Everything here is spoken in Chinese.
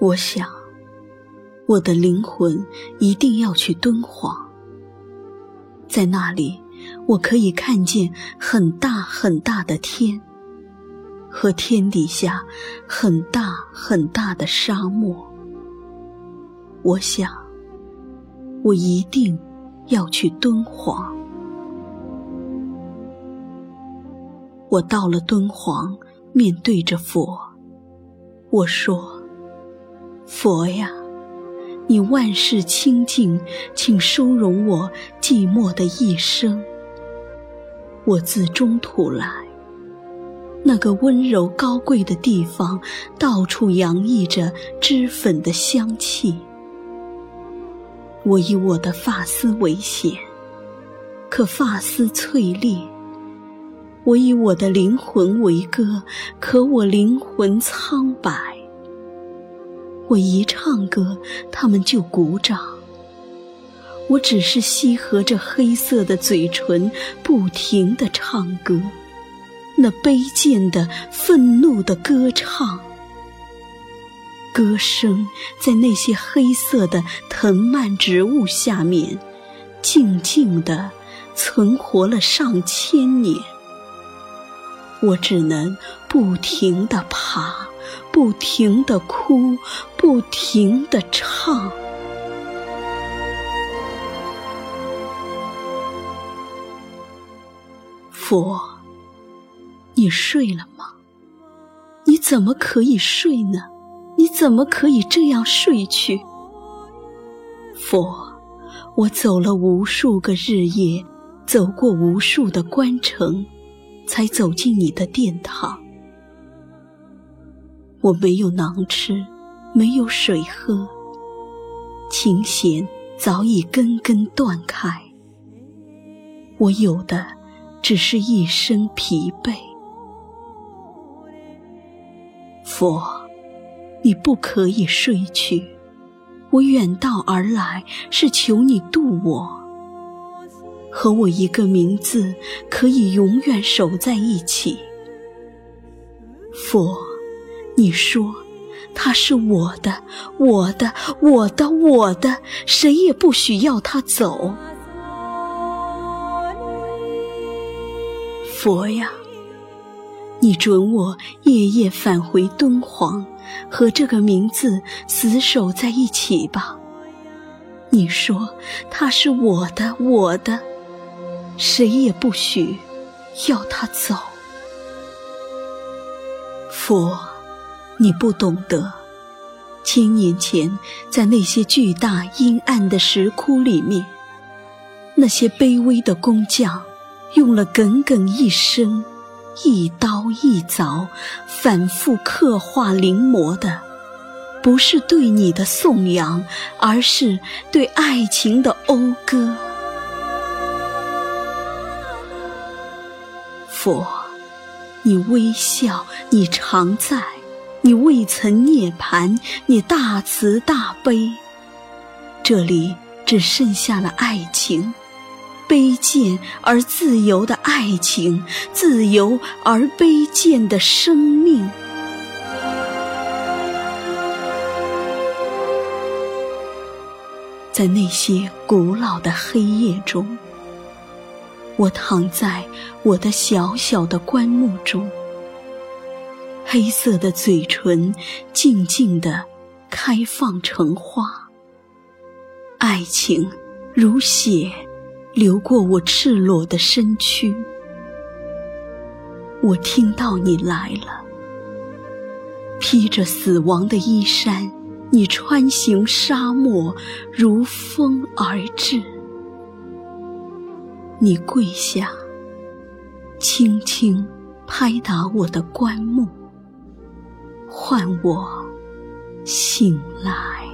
我想，我的灵魂一定要去敦煌，在那里，我可以看见很大很大的天，和天底下很大很大的沙漠。我想，我一定要去敦煌。我到了敦煌，面对着佛，我说：“佛呀，你万事清净，请收容我寂寞的一生。我自中土来，那个温柔高贵的地方，到处洋溢着脂粉的香气。我以我的发丝为险，可发丝翠裂。”我以我的灵魂为歌，可我灵魂苍白。我一唱歌，他们就鼓掌。我只是吸合着黑色的嘴唇，不停地唱歌，那卑贱的、愤怒的歌唱。歌声在那些黑色的藤蔓植物下面，静静地存活了上千年。我只能不停地爬，不停地哭，不停地唱。佛，你睡了吗？你怎么可以睡呢？你怎么可以这样睡去？佛，我走了无数个日夜，走过无数的关城。才走进你的殿堂，我没有囊吃，没有水喝，琴弦早已根根断开，我有的只是一身疲惫。佛，你不可以睡去，我远道而来是求你渡我。和我一个名字可以永远守在一起。佛，你说他是我的，我的，我的，我的，谁也不许要他走。佛呀，你准我夜夜返回敦煌，和这个名字死守在一起吧。你说他是我的，我的。谁也不许要他走。佛，你不懂得，千年前在那些巨大阴暗的石窟里面，那些卑微的工匠用了耿耿一生，一刀一凿，反复刻画临摹的，不是对你的颂扬，而是对爱情的讴歌。佛，你微笑，你常在，你未曾涅槃，你大慈大悲。这里只剩下了爱情，卑贱而自由的爱情，自由而卑贱的生命。在那些古老的黑夜中。我躺在我的小小的棺木中，黑色的嘴唇静静地开放成花，爱情如血流过我赤裸的身躯。我听到你来了，披着死亡的衣衫，你穿行沙漠，如风而至。你跪下，轻轻拍打我的棺木，唤我醒来。